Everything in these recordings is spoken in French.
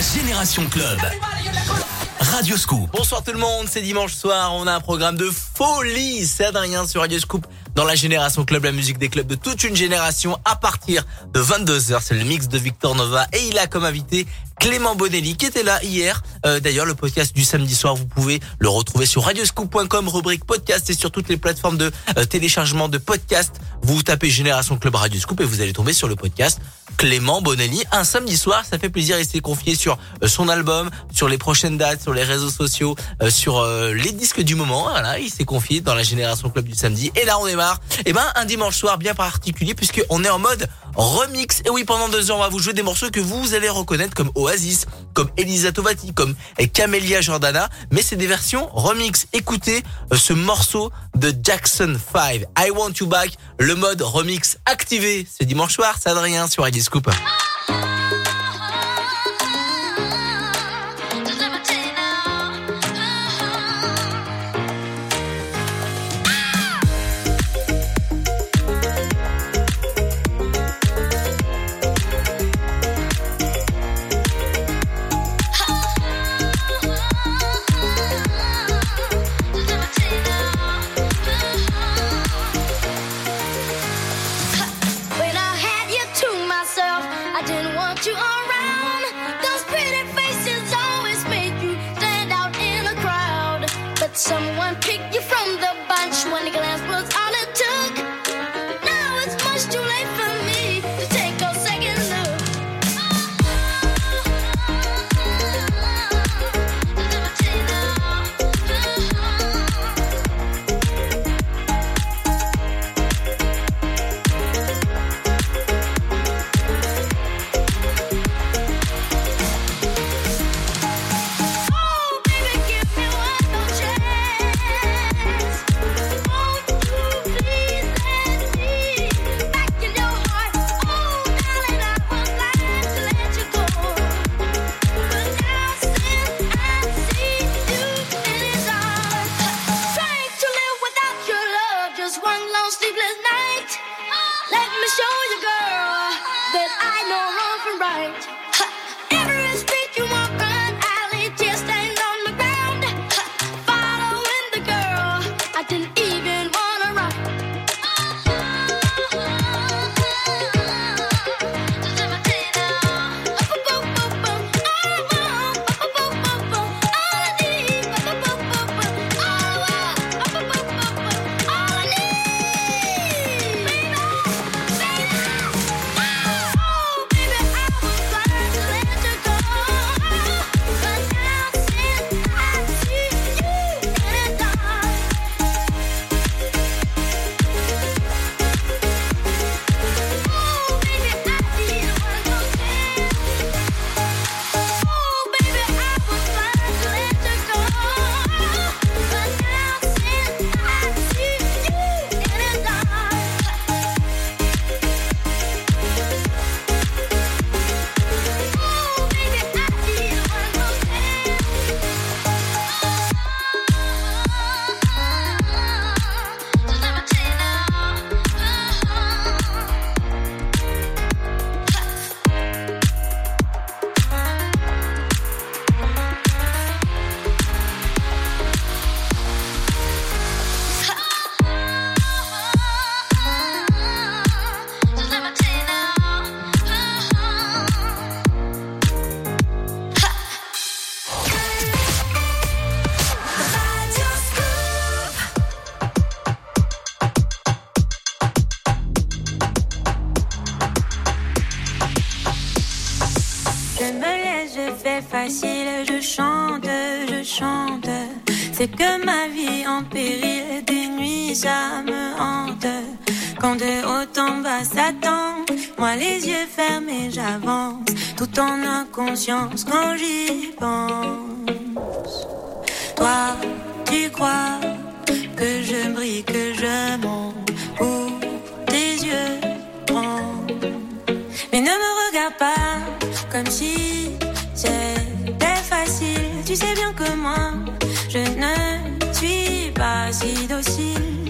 Génération Club. Radio Scoop. Bonsoir tout le monde, c'est dimanche soir, on a un programme de folie. C'est Adrien sur Radio Scoop dans la Génération Club, la musique des clubs de toute une génération à partir de 22h. C'est le mix de Victor Nova et il a comme invité Clément Bonelli qui était là hier. Euh, D'ailleurs, le podcast du samedi soir, vous pouvez le retrouver sur radioscoop.com, rubrique podcast et sur toutes les plateformes de euh, téléchargement de podcast. Vous tapez Génération Club Radio Scoop et vous allez tomber sur le podcast Clément Bonelli. Un samedi soir, ça fait plaisir. Il s'est confié sur euh, son album, sur les prochaines dates, sur les réseaux sociaux, sur les disques du moment. Voilà, il s'est confié dans la Génération Club du samedi. Et là, on démarre. Et ben, un dimanche soir bien particulier puisque on est en mode remix. Et oui, pendant deux heures, on va vous jouer des morceaux que vous allez reconnaître comme Comme Elisa Tovati, comme Camélia Jordana. Mais c'est des versions remix. Écoutez ce morceau de Jackson 5. I Want You Back. Le mode remix activé. C'est dimanche soir. C'est Adrien sur Radio Scoop. De haut en bas s'attend, moi les yeux fermés j'avance, tout en inconscience quand j'y pense. Toi, tu crois que je brille, que je monte, ou tes yeux rendent. Mais ne me regarde pas comme si c'était facile. Tu sais bien que moi, je ne suis pas si docile.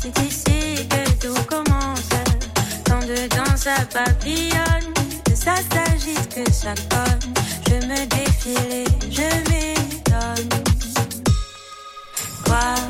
c'est ici que tout commence. Tant dedans ça papillonne, que ça s'agite, que ça colle. Je me défile et je m'étonne. Quoi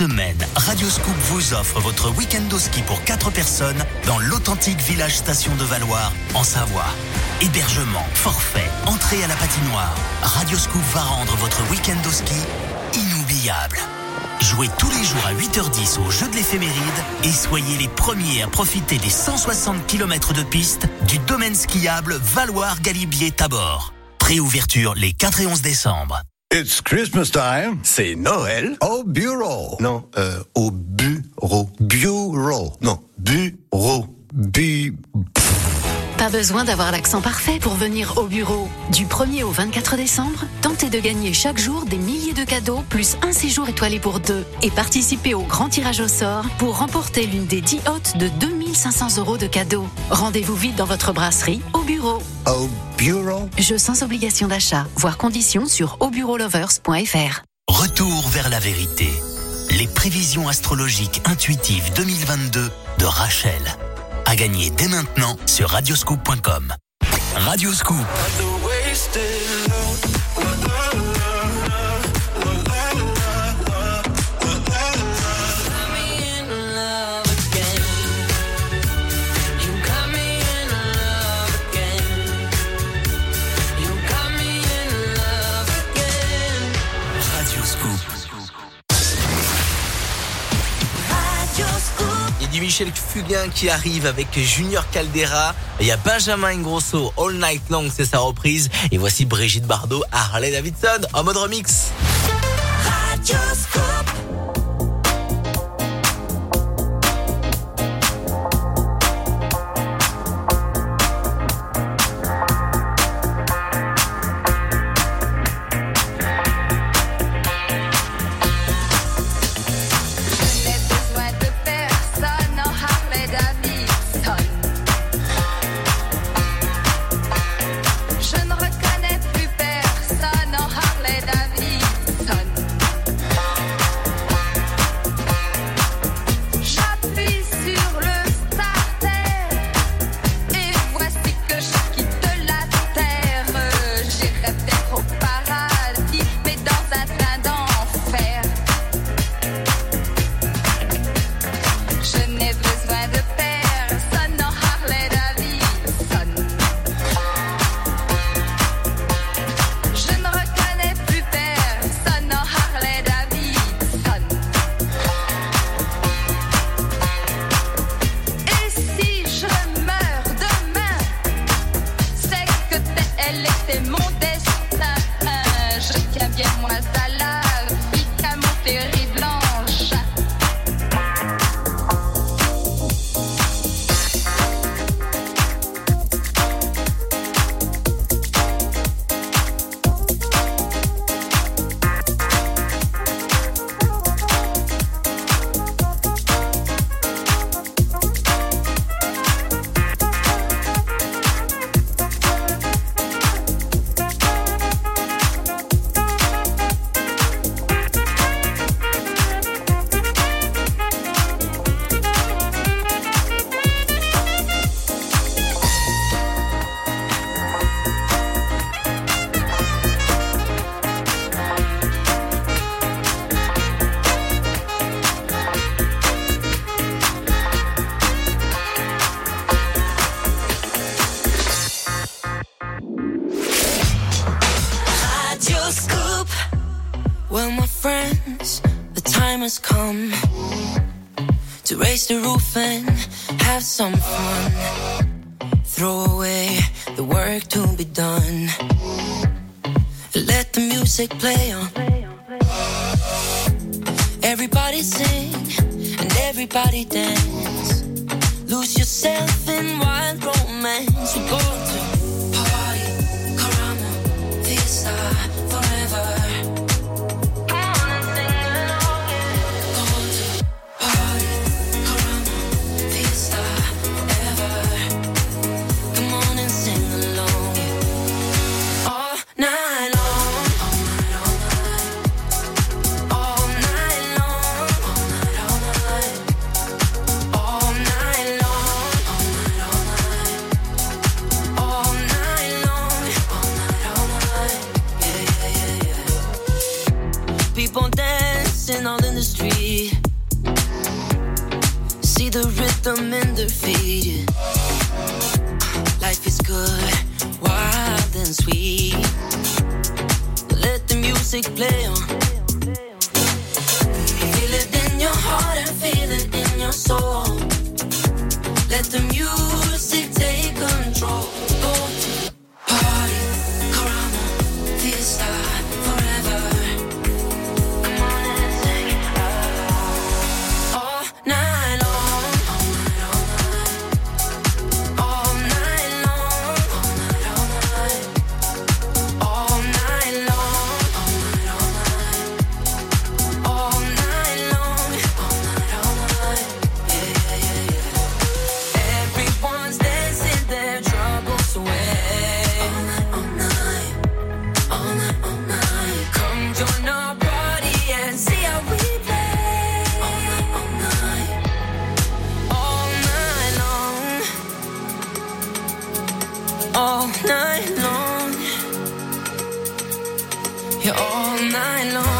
semaine, Radio Scoop vous offre votre week-end au ski pour 4 personnes dans l'authentique village station de Valoir, en Savoie. Hébergement, forfait, entrée à la patinoire. Radio Scoop va rendre votre week-end au ski inoubliable. Jouez tous les jours à 8h10 au jeu de l'éphéméride et soyez les premiers à profiter des 160 km de piste du domaine skiable Valoir-Galibier-Tabor. Préouverture les 4 et 11 décembre. It's Christmas time. C'est Noël Au bureau. Non, euh, au bureau. Bureau. Non, bureau. Bu. Pas besoin d'avoir l'accent parfait pour venir au bureau. Du 1er au 24 décembre, tentez de gagner chaque jour des milliers de cadeaux plus un séjour étoilé pour deux et participez au grand tirage au sort pour remporter l'une des 10 hôtes de 2500 euros de cadeaux. Rendez-vous vite dans votre brasserie au bureau au bureau. Jeu sans obligation d'achat. Voir conditions sur aubureaulovers.fr. Retour vers la vérité. Les prévisions astrologiques intuitives 2022 de Rachel. À gagner dès maintenant sur radioscoop.com. Radioscoop. du Michel Fugain qui arrive avec Junior Caldera. Il y a Benjamin Ingrosso, All Night Long, c'est sa reprise. Et voici Brigitte Bardot, Harley Davidson en mode remix. you all night long.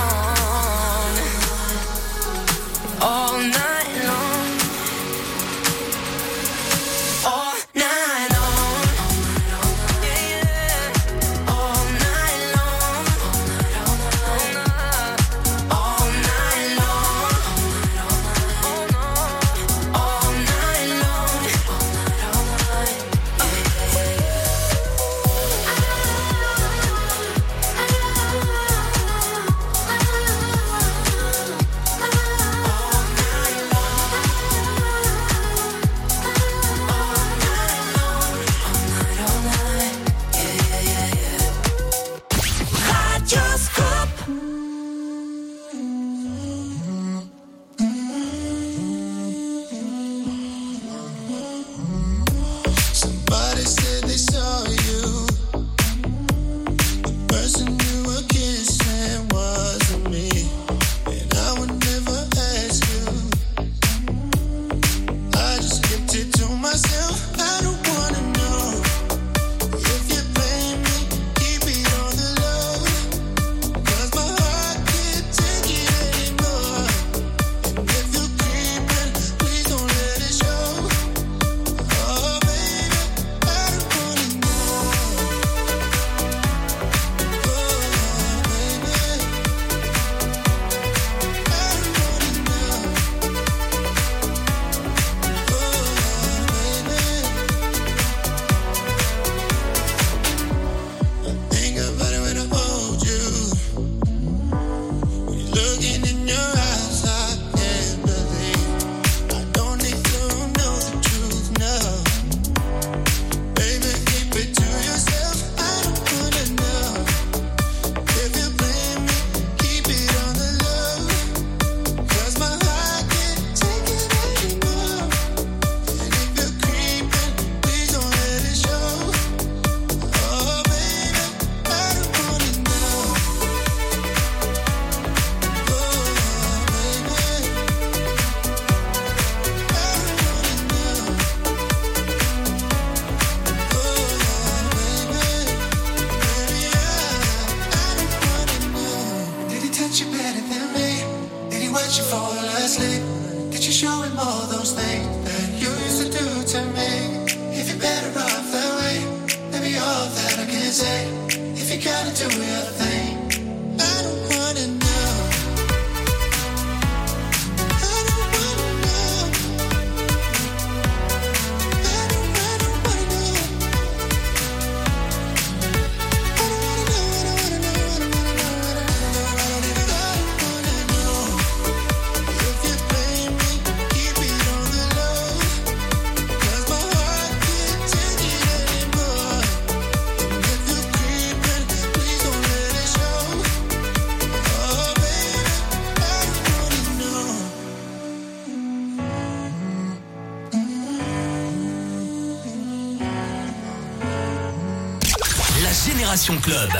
Club.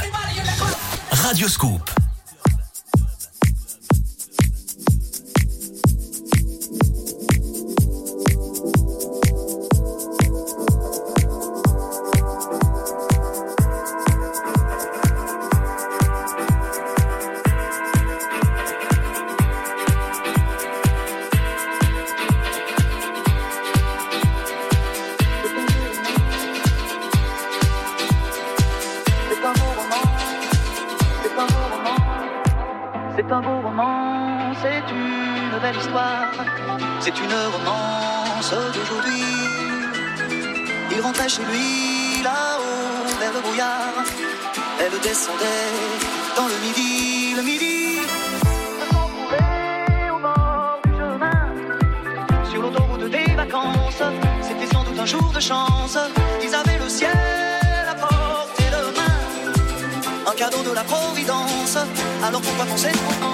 Radio Scoop. ocupa tu centro.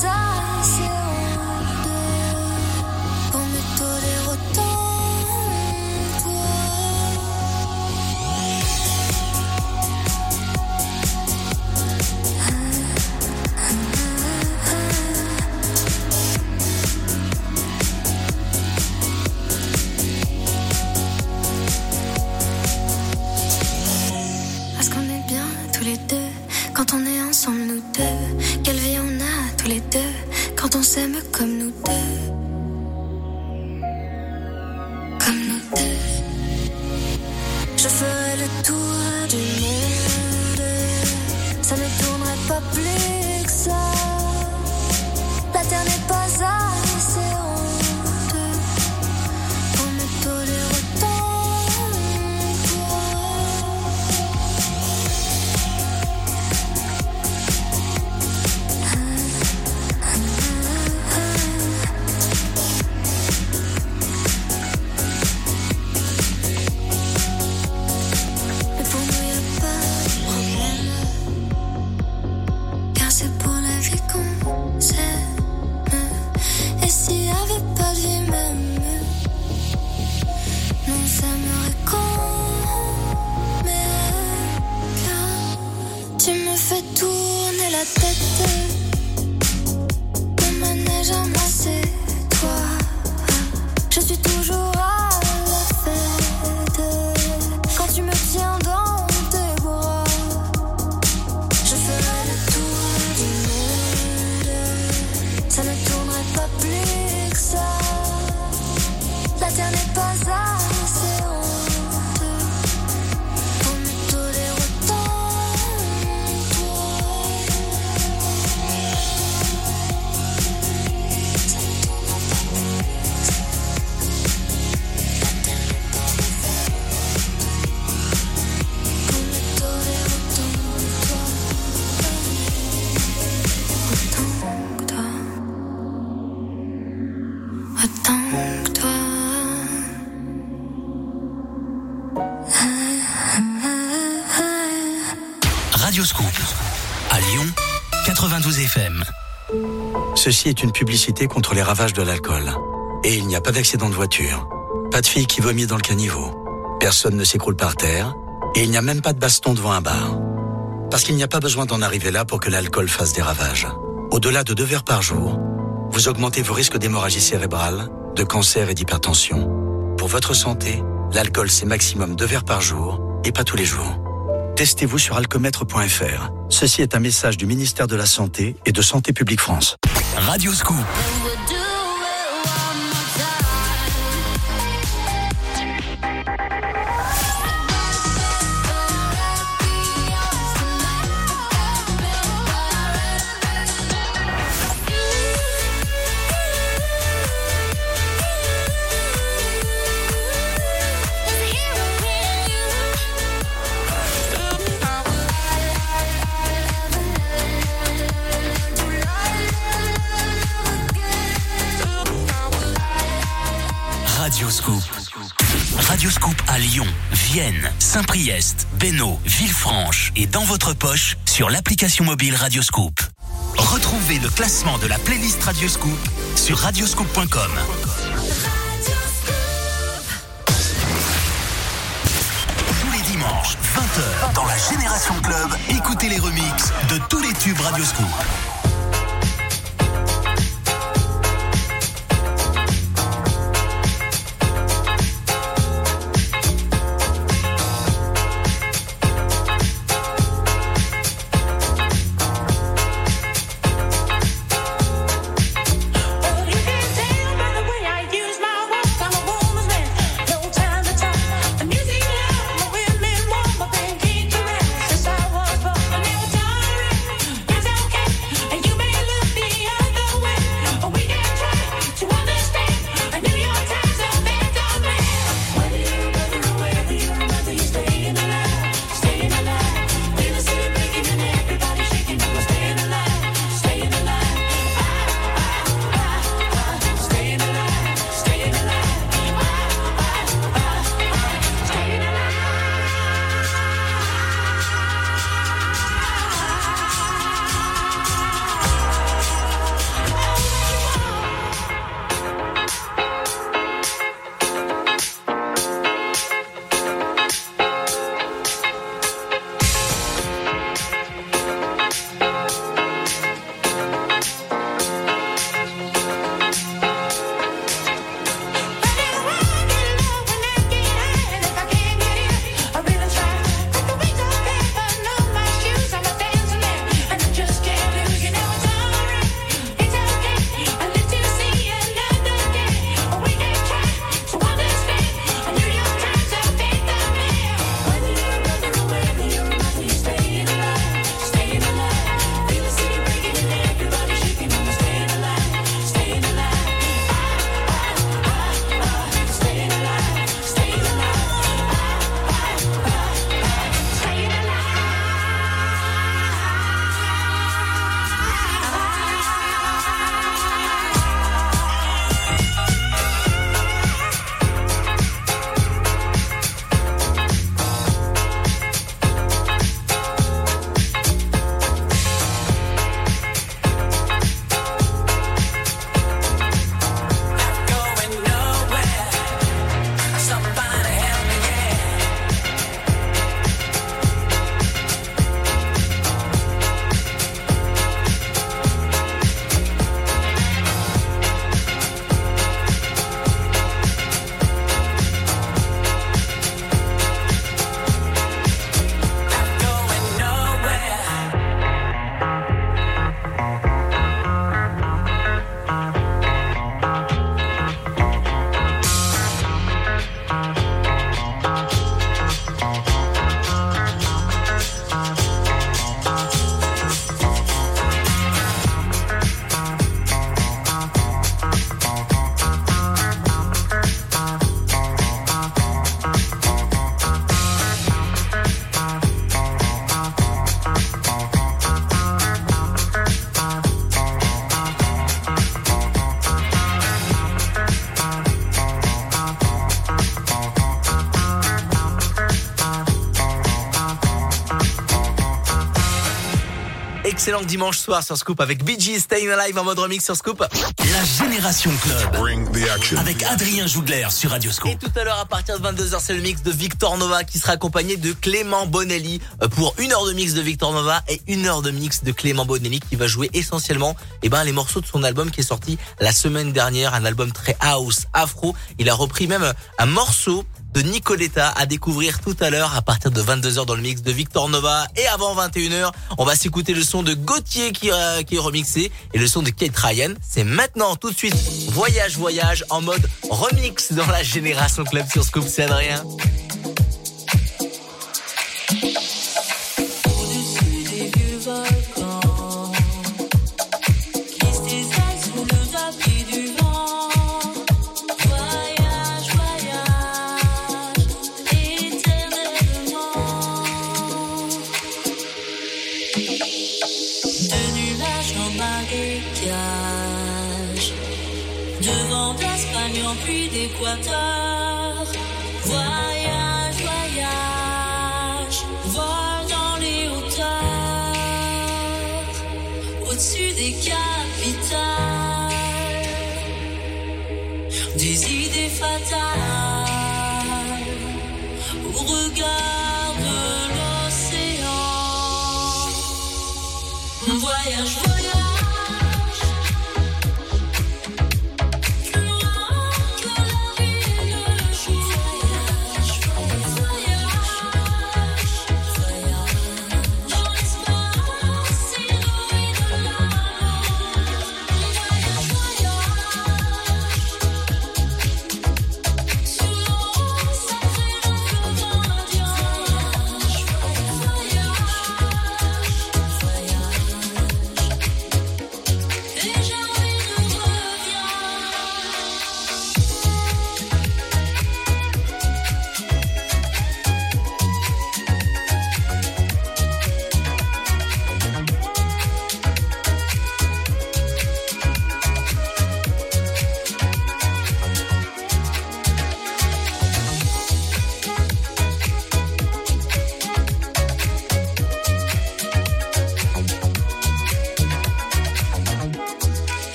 Terre Est une publicité contre les ravages de l'alcool. Et il n'y a pas d'accident de voiture. Pas de fille qui vomit dans le caniveau. Personne ne s'écroule par terre. Et il n'y a même pas de baston devant un bar. Parce qu'il n'y a pas besoin d'en arriver là pour que l'alcool fasse des ravages. Au-delà de deux verres par jour, vous augmentez vos risques d'hémorragie cérébrale, de cancer et d'hypertension. Pour votre santé, l'alcool c'est maximum deux verres par jour et pas tous les jours. Testez-vous sur alcomètre.fr. Ceci est un message du ministère de la Santé et de Santé publique France. Radioscoop. Radioscoop. Votre poche sur l'application mobile Radioscoop. Retrouvez le classement de la playlist Radioscoop sur radioscoop.com. Tous les dimanches, 20h, dans la Génération Club, écoutez les remixes de tous les tubes Radioscoop. Excellent dimanche soir sur Scoop avec BG Staying Alive en mode remix sur Scoop. La Génération Club. Avec Adrien Jougler sur Radio Scoop. Et tout à l'heure, à partir de 22h, c'est le mix de Victor Nova qui sera accompagné de Clément Bonelli euh, pour une heure de mix de Victor Nova et une heure de mix de Clément Bonelli qui va jouer essentiellement eh ben, les morceaux de son album qui est sorti la semaine dernière, un album très house, afro. Il a repris même un morceau de Nicoletta à découvrir tout à l'heure à partir de 22h dans le mix de Victor Nova. Et avant 21h on va s'écouter le son de Gauthier qui, euh, qui est remixé et le son de Kate Ryan. C'est maintenant tout de suite Voyage Voyage en mode remix dans la Génération Club sur Scoop c'est Adrien well done.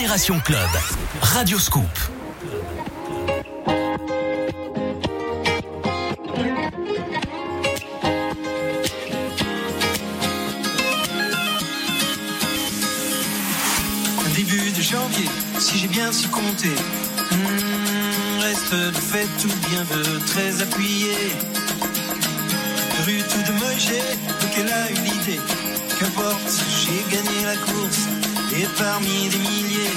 Génération Club, Radioscoop Début de janvier, si j'ai bien si compté. Hmm, reste de fait tout bien de très appuyé. Rue tout de Mogé, donc elle a une idée. Qu'importe, j'ai gagné la course. Et parmi des milliers,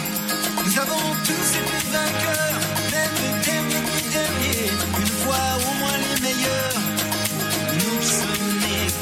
nous avons tous été vainqueurs, même le dernier ni dernier, une fois au moins les meilleurs, nous sommes nés.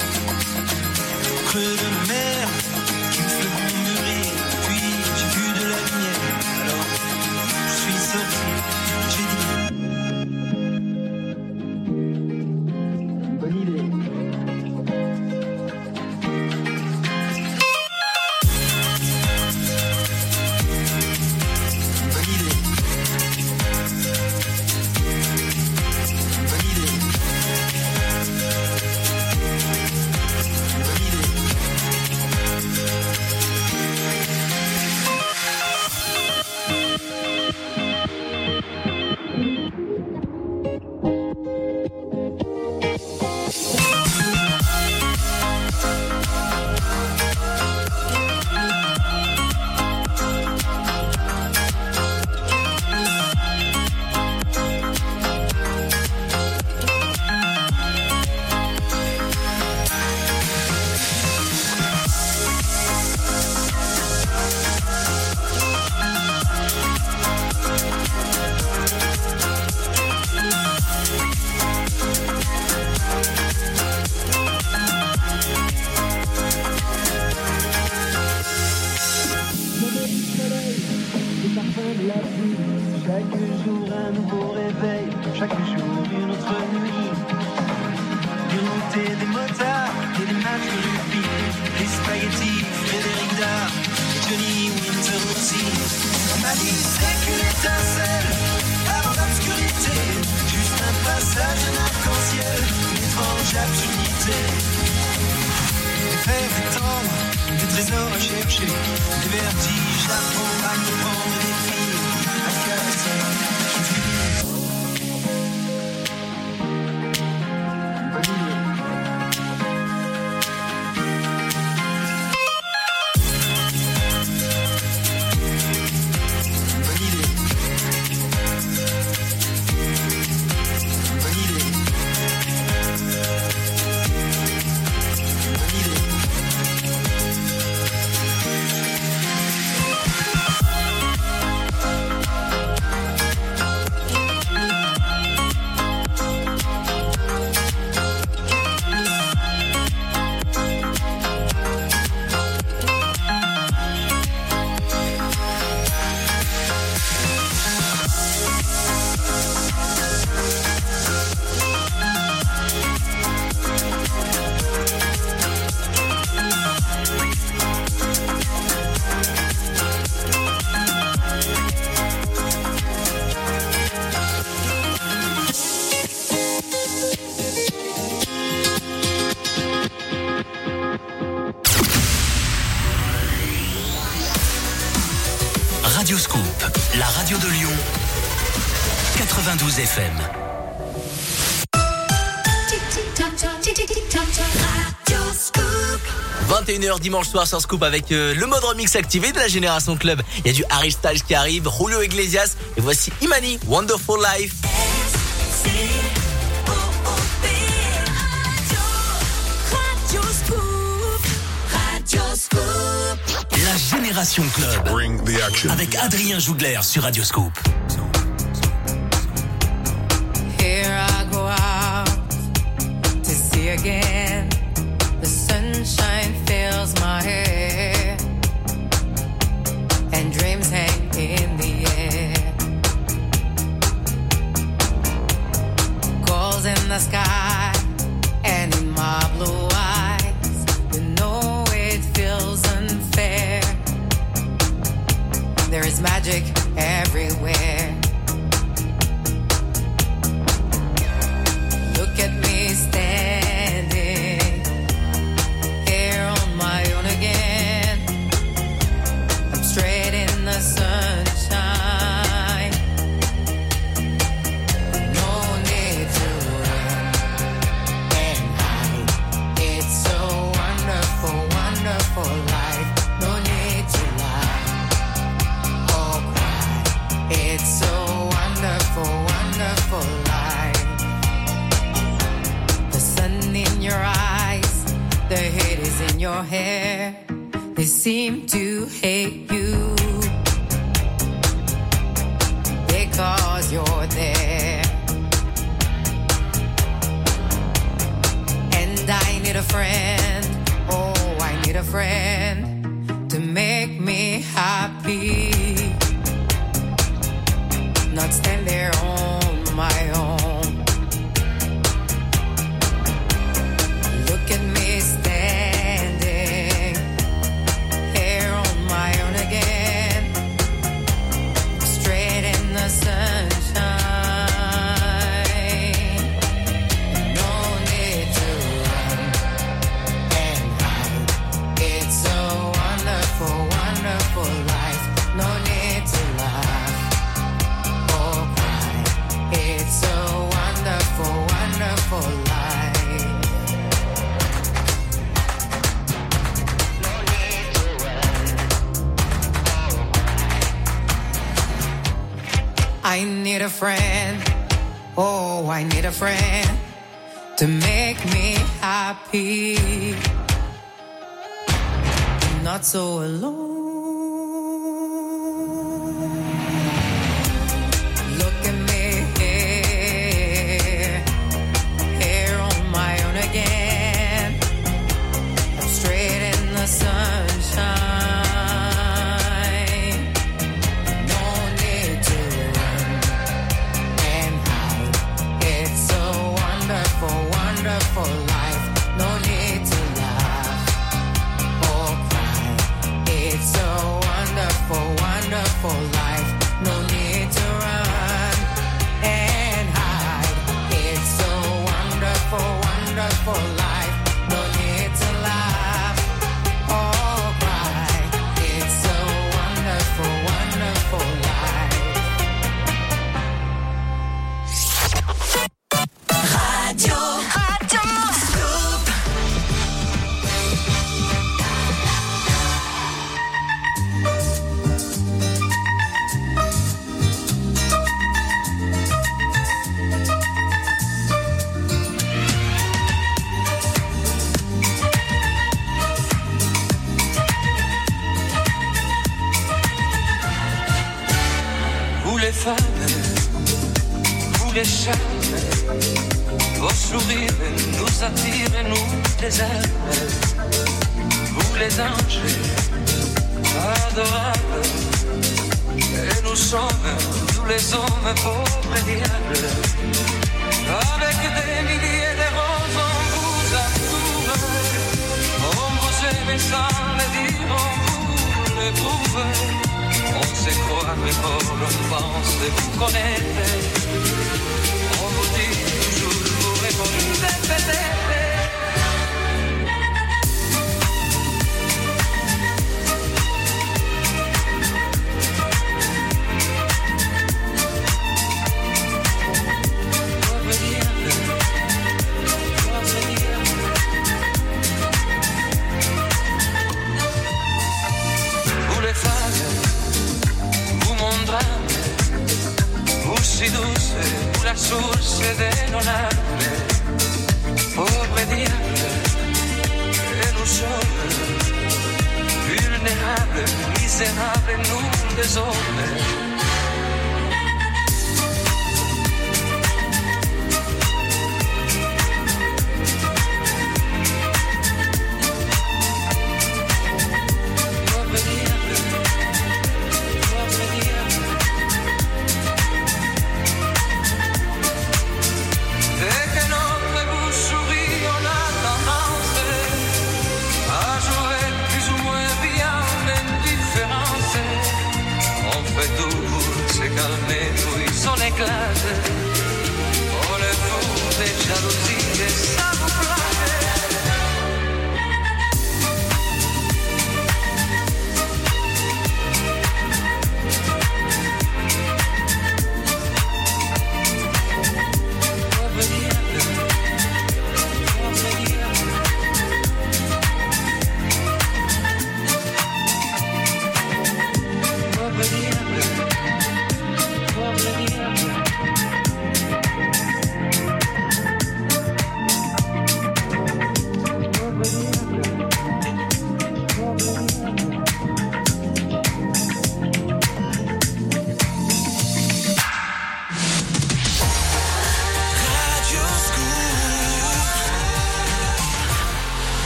Lyon, 92 FM. -Scoop. 21h dimanche soir sur Scoop avec euh, le mode remix activé de la génération club. Il y a du Harry Styles qui arrive, Julio Iglesias et voici Imani, Wonderful Life. Avec Adrien Jougler sur Radioscope. Here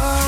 Oh,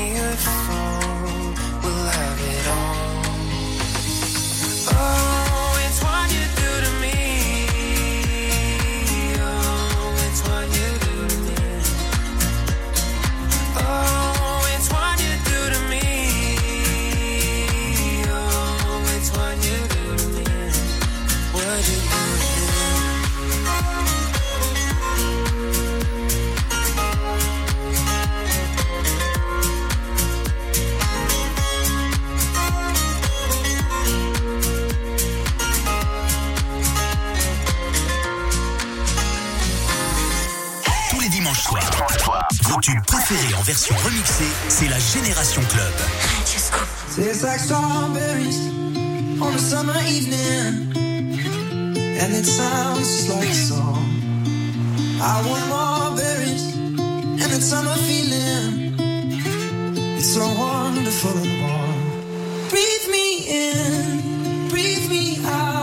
tube préféré en version remixée, c'est la Génération Club. It's so wonderful. Breathe me in, breathe me out.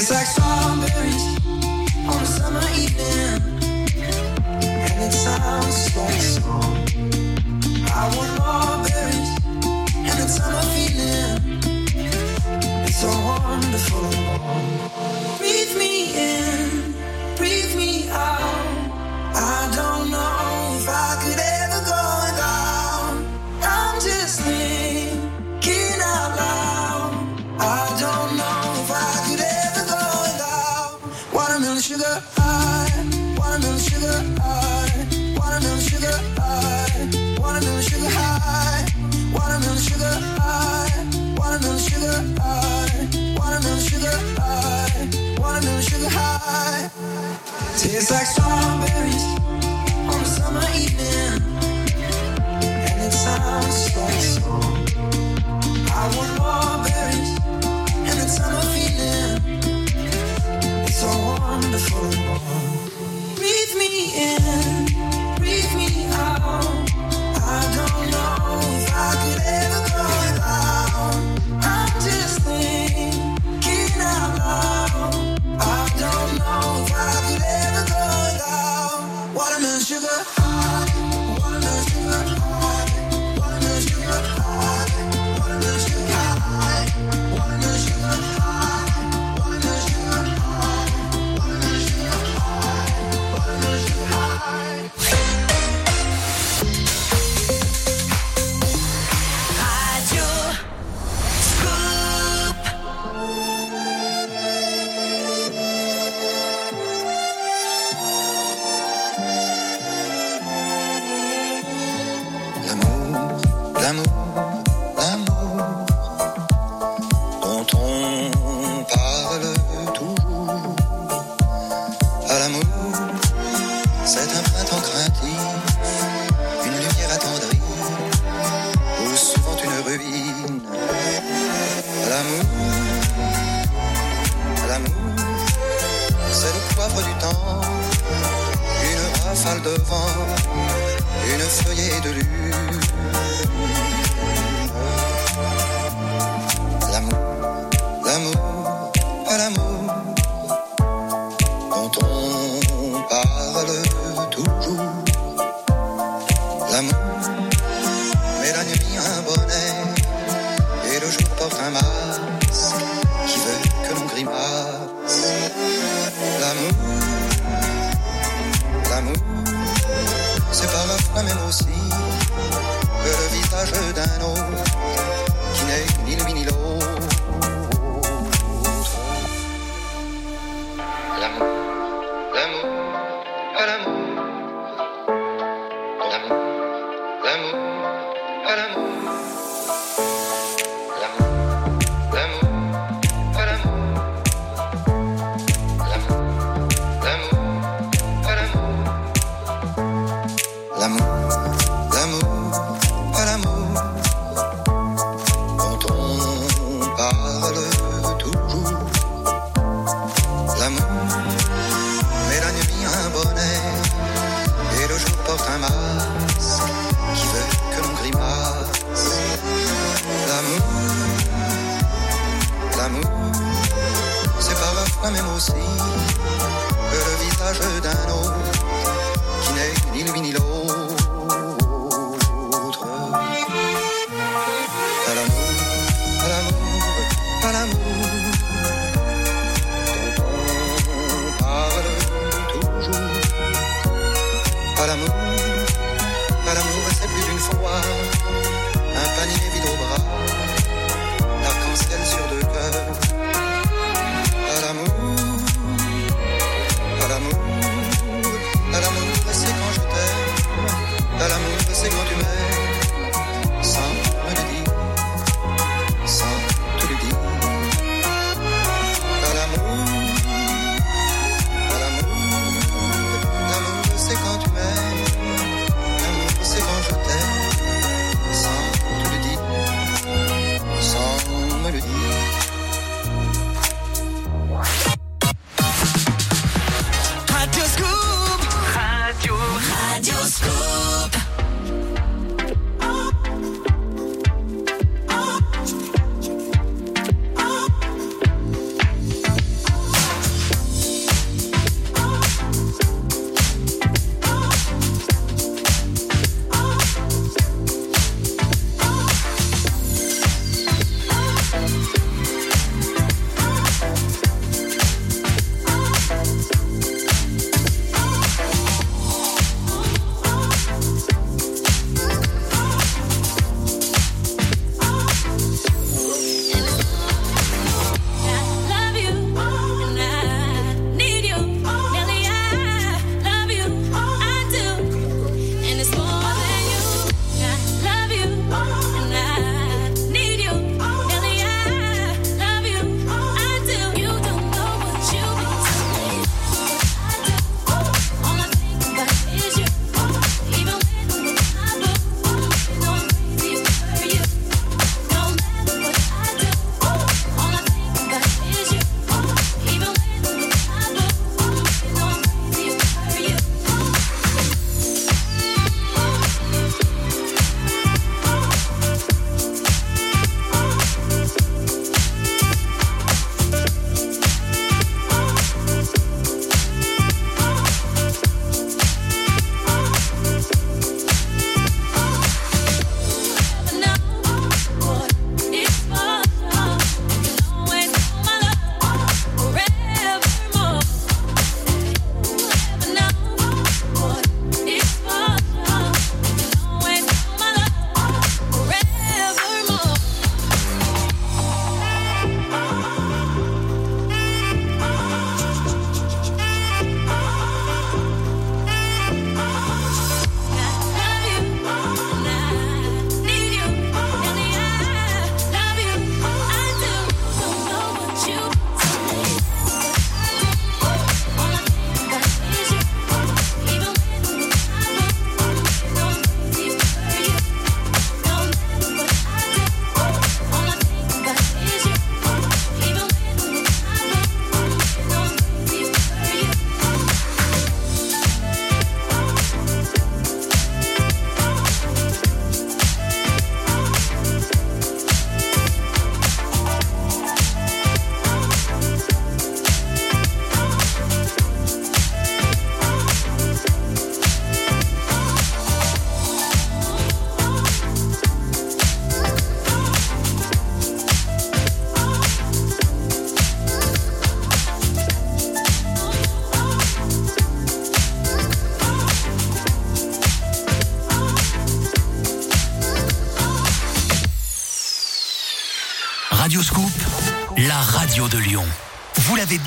It's like strawberries on a summer evening, and it sounds like a song. I want and feeling. It's so wonderful. It's like strawberries.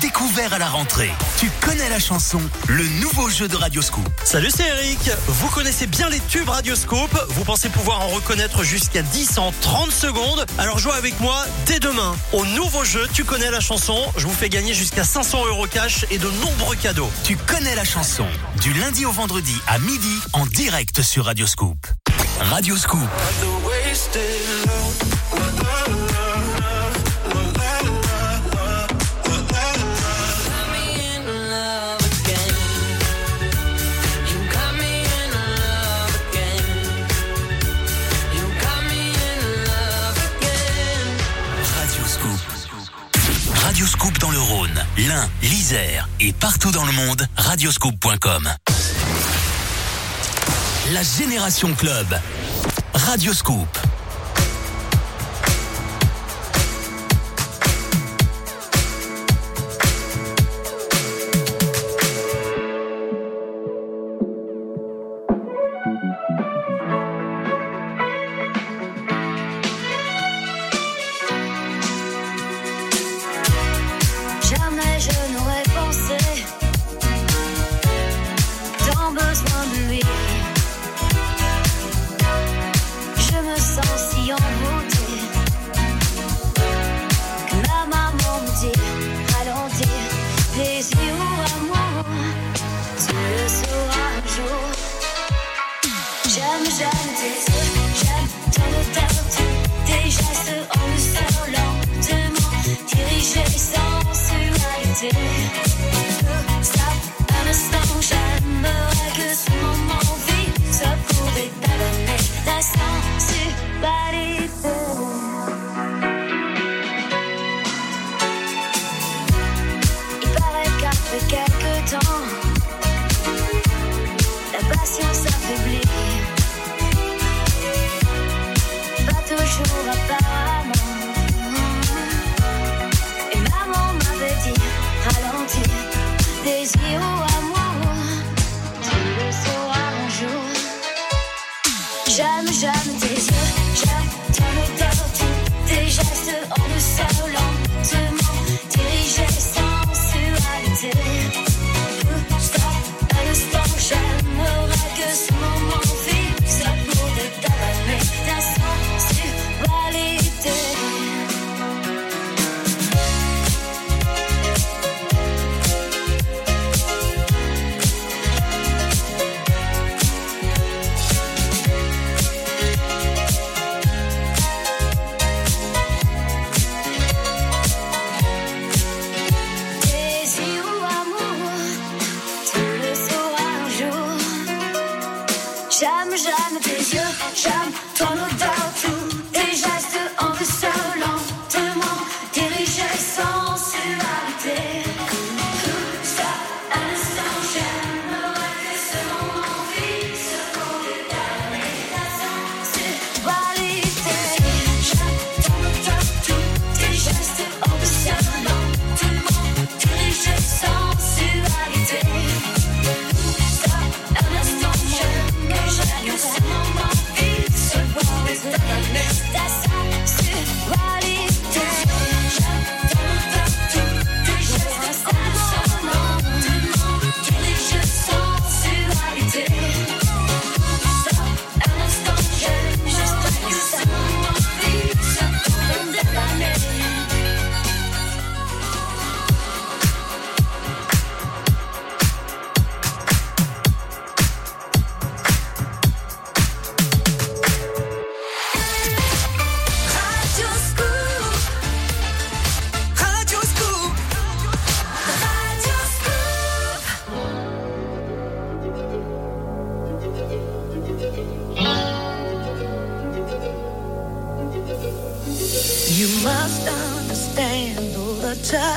découvert à la rentrée. Tu connais la chanson, le nouveau jeu de Radioscope. Salut, c'est Eric. Vous connaissez bien les tubes Radioscope. Vous pensez pouvoir en reconnaître jusqu'à 10 en 30 secondes. Alors jouez avec moi dès demain au nouveau jeu Tu connais la chanson. Je vous fais gagner jusqu'à 500 euros cash et de nombreux cadeaux. Tu connais la chanson du lundi au vendredi à midi en direct sur Radioscope. Radioscoop. Radioscoop. Et partout dans le monde, radioscoop.com. La Génération Club. Radioscoop.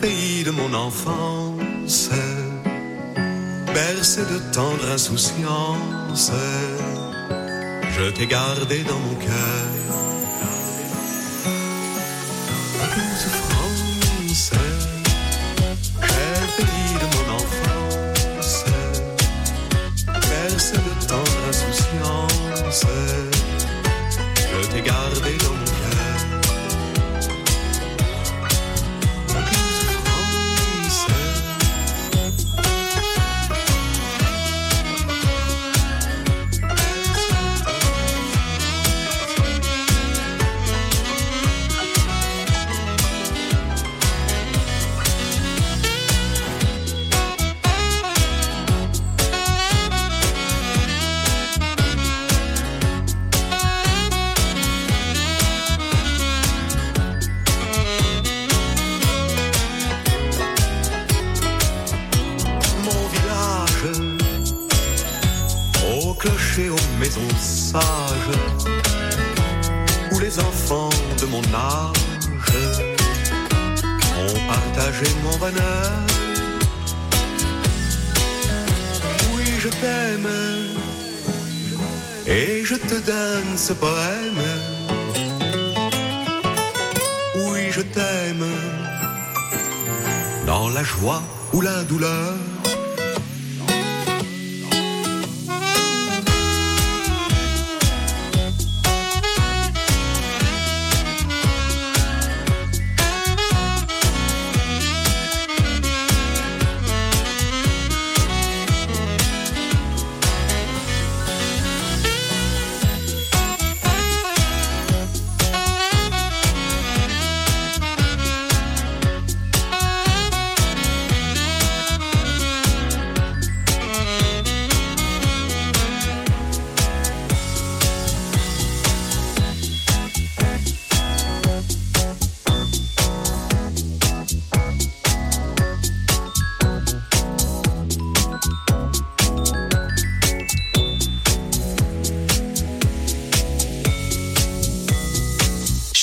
Pays de mon enfance, bercé de tendre insouciance, je t'ai gardé dans mon cœur.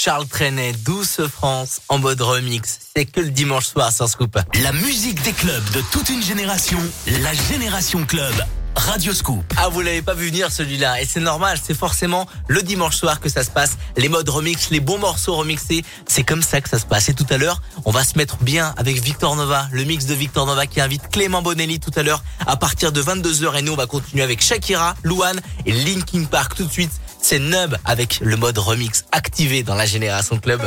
Charles Trenet, Douce France, en mode remix. C'est que le dimanche soir sur Scoop. La musique des clubs de toute une génération, la Génération Club. Radio Scoop. Ah, vous l'avez pas vu venir celui-là. Et c'est normal, c'est forcément le dimanche soir que ça se passe. Les modes remix, les bons morceaux remixés, c'est comme ça que ça se passe. Et tout à l'heure, on va se mettre bien avec Victor Nova, le mix de Victor Nova qui invite Clément Bonelli tout à l'heure à partir de 22h. Et nous, on va continuer avec Shakira, Luan et Linkin Park tout de suite. C'est Nub avec le mode remix activé dans la Génération Club.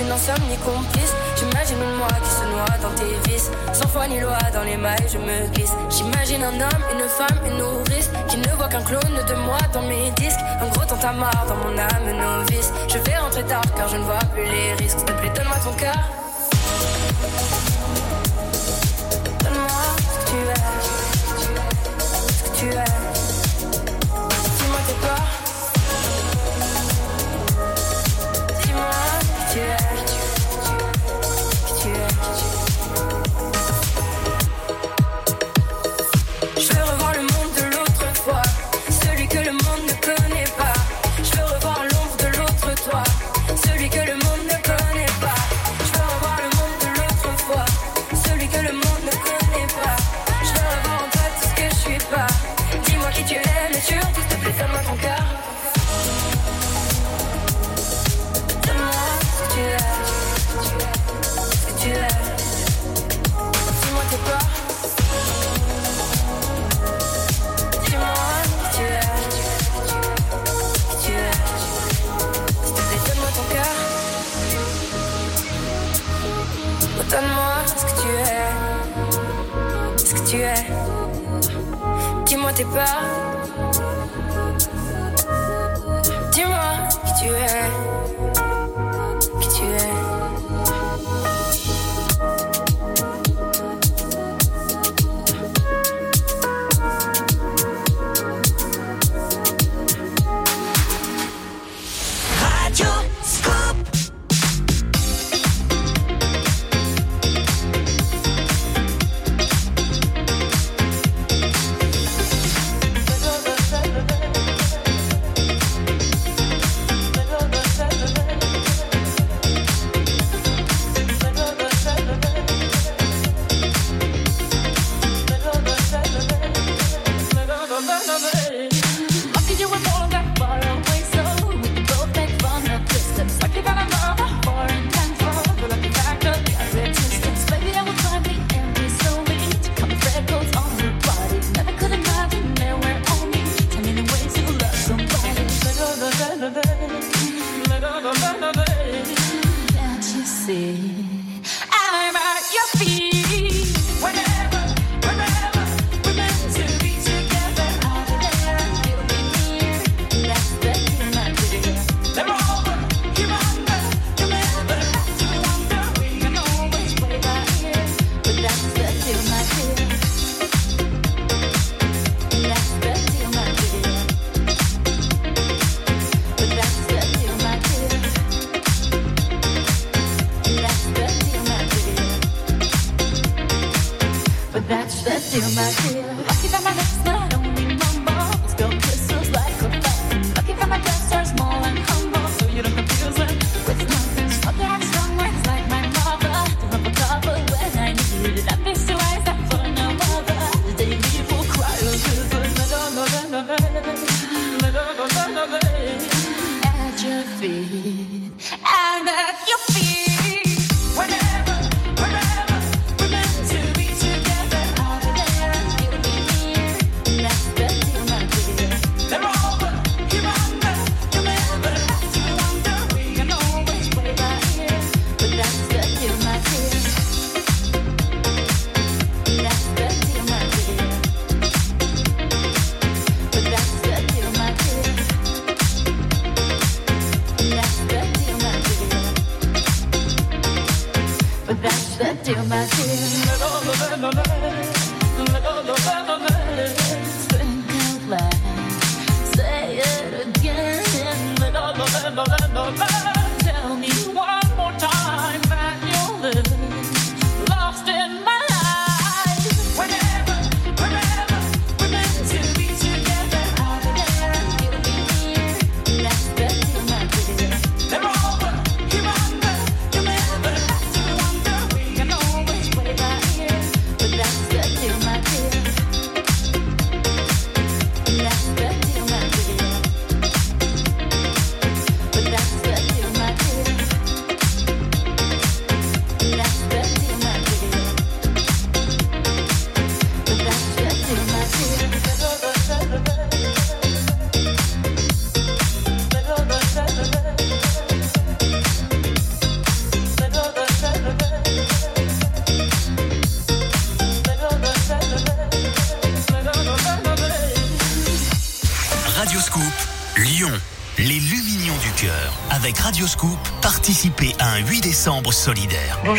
une insomnie complice. J'imagine moi qui se noie dans tes vices. Sans foi ni loi dans les mailles, je me glisse. J'imagine un homme, une femme, une nourrice. Qui ne voit qu'un clone de moi dans mes disques. Un gros tentamar dans mon âme novice. Je vais rentrer tard car je ne vois plus les risques. S'il te plaît, donne-moi ton cœur.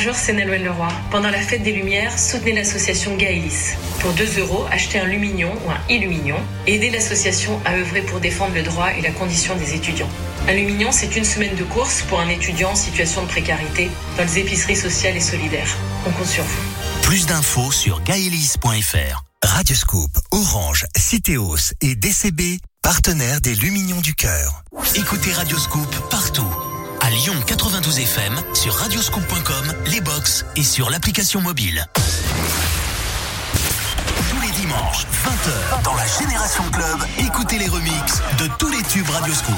Bonjour, c'est Nalouen Leroy. Pendant la fête des Lumières, soutenez l'association Gaélis. Pour 2 euros, achetez un Lumignon ou un Illumignon et aidez l'association à œuvrer pour défendre le droit et la condition des étudiants. Un Lumignon, c'est une semaine de course pour un étudiant en situation de précarité dans les épiceries sociales et solidaires. On compte sur vous. Plus d'infos sur gaelis.fr. Radioscope, Orange, Citéos et DCB, partenaires des Lumignons du Cœur. Écoutez Radioscope partout Lyon 92 FM, sur radioscoop.com, les box et sur l'application mobile. Tous les dimanches, 20h, dans la Génération Club, écoutez les remixes de tous les tubes Radioscoop.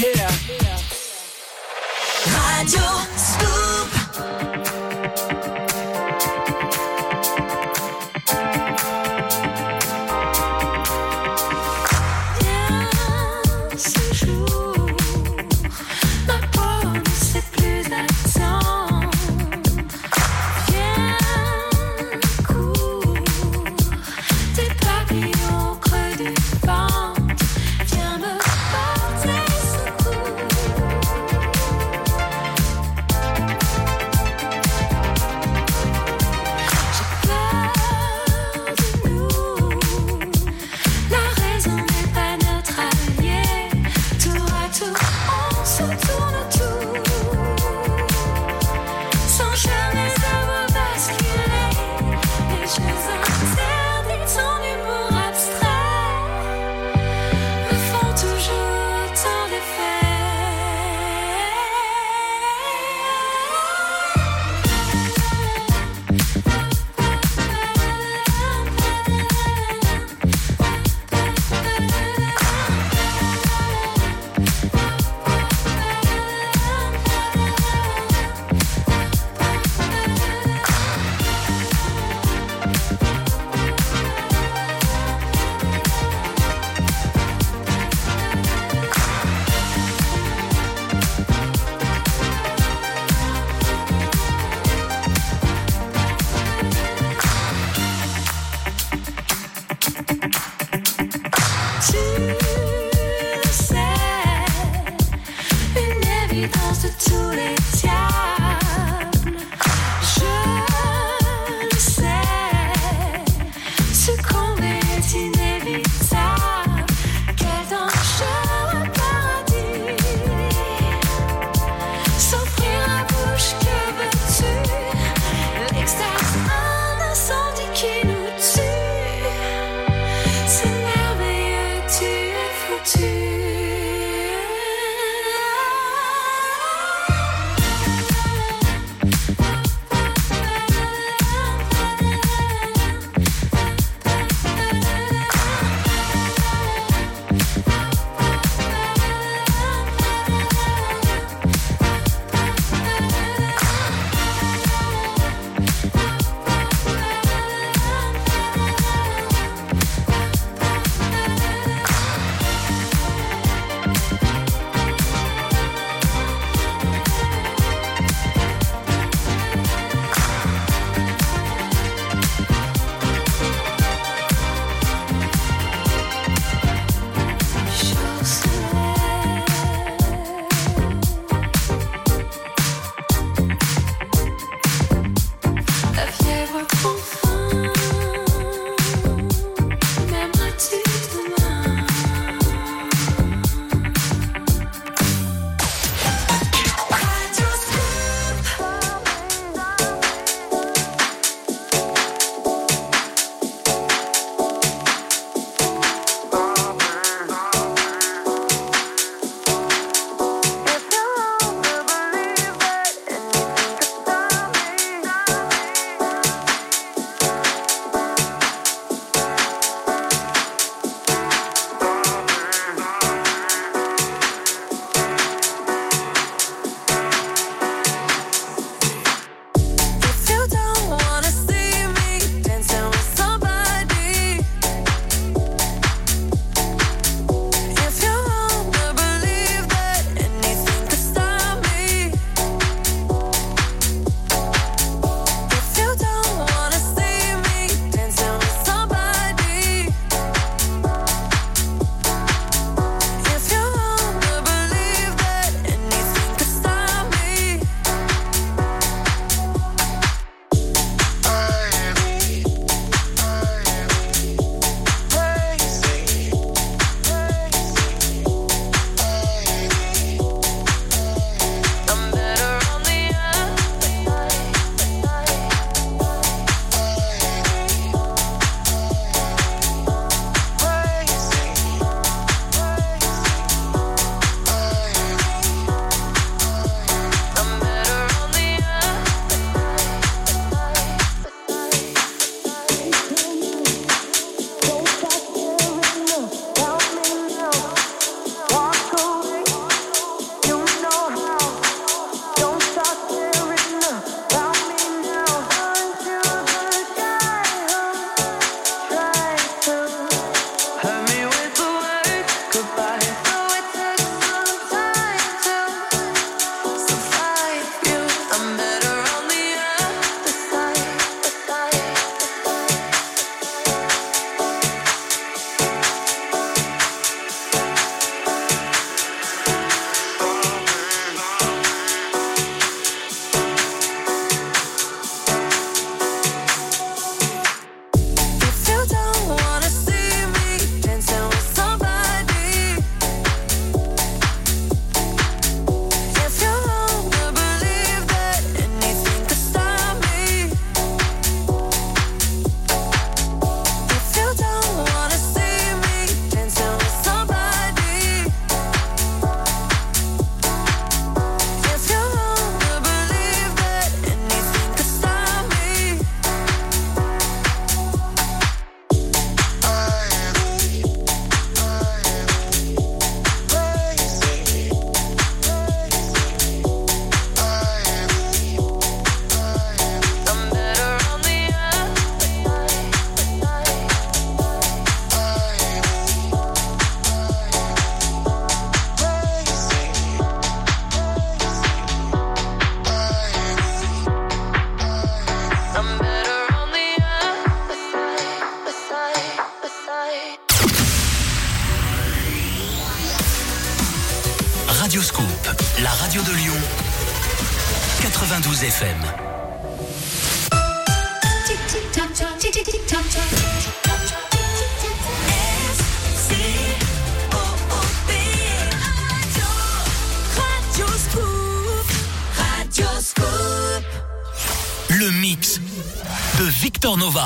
Yeah. Radio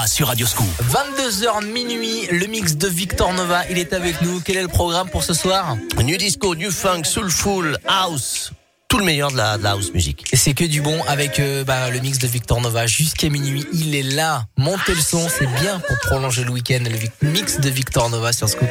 Nova sur Radio Scoop. 22h minuit, le mix de Victor Nova, il est avec nous. Quel est le programme pour ce soir? New disco, new funk, soulful, house. Tout le meilleur de la, de la house music. Et c'est que du bon avec euh, bah, le mix de Victor Nova jusqu'à minuit. Il est là. Montez le son, c'est bien pour prolonger le week-end. Le mix de Victor Nova sur Scoop.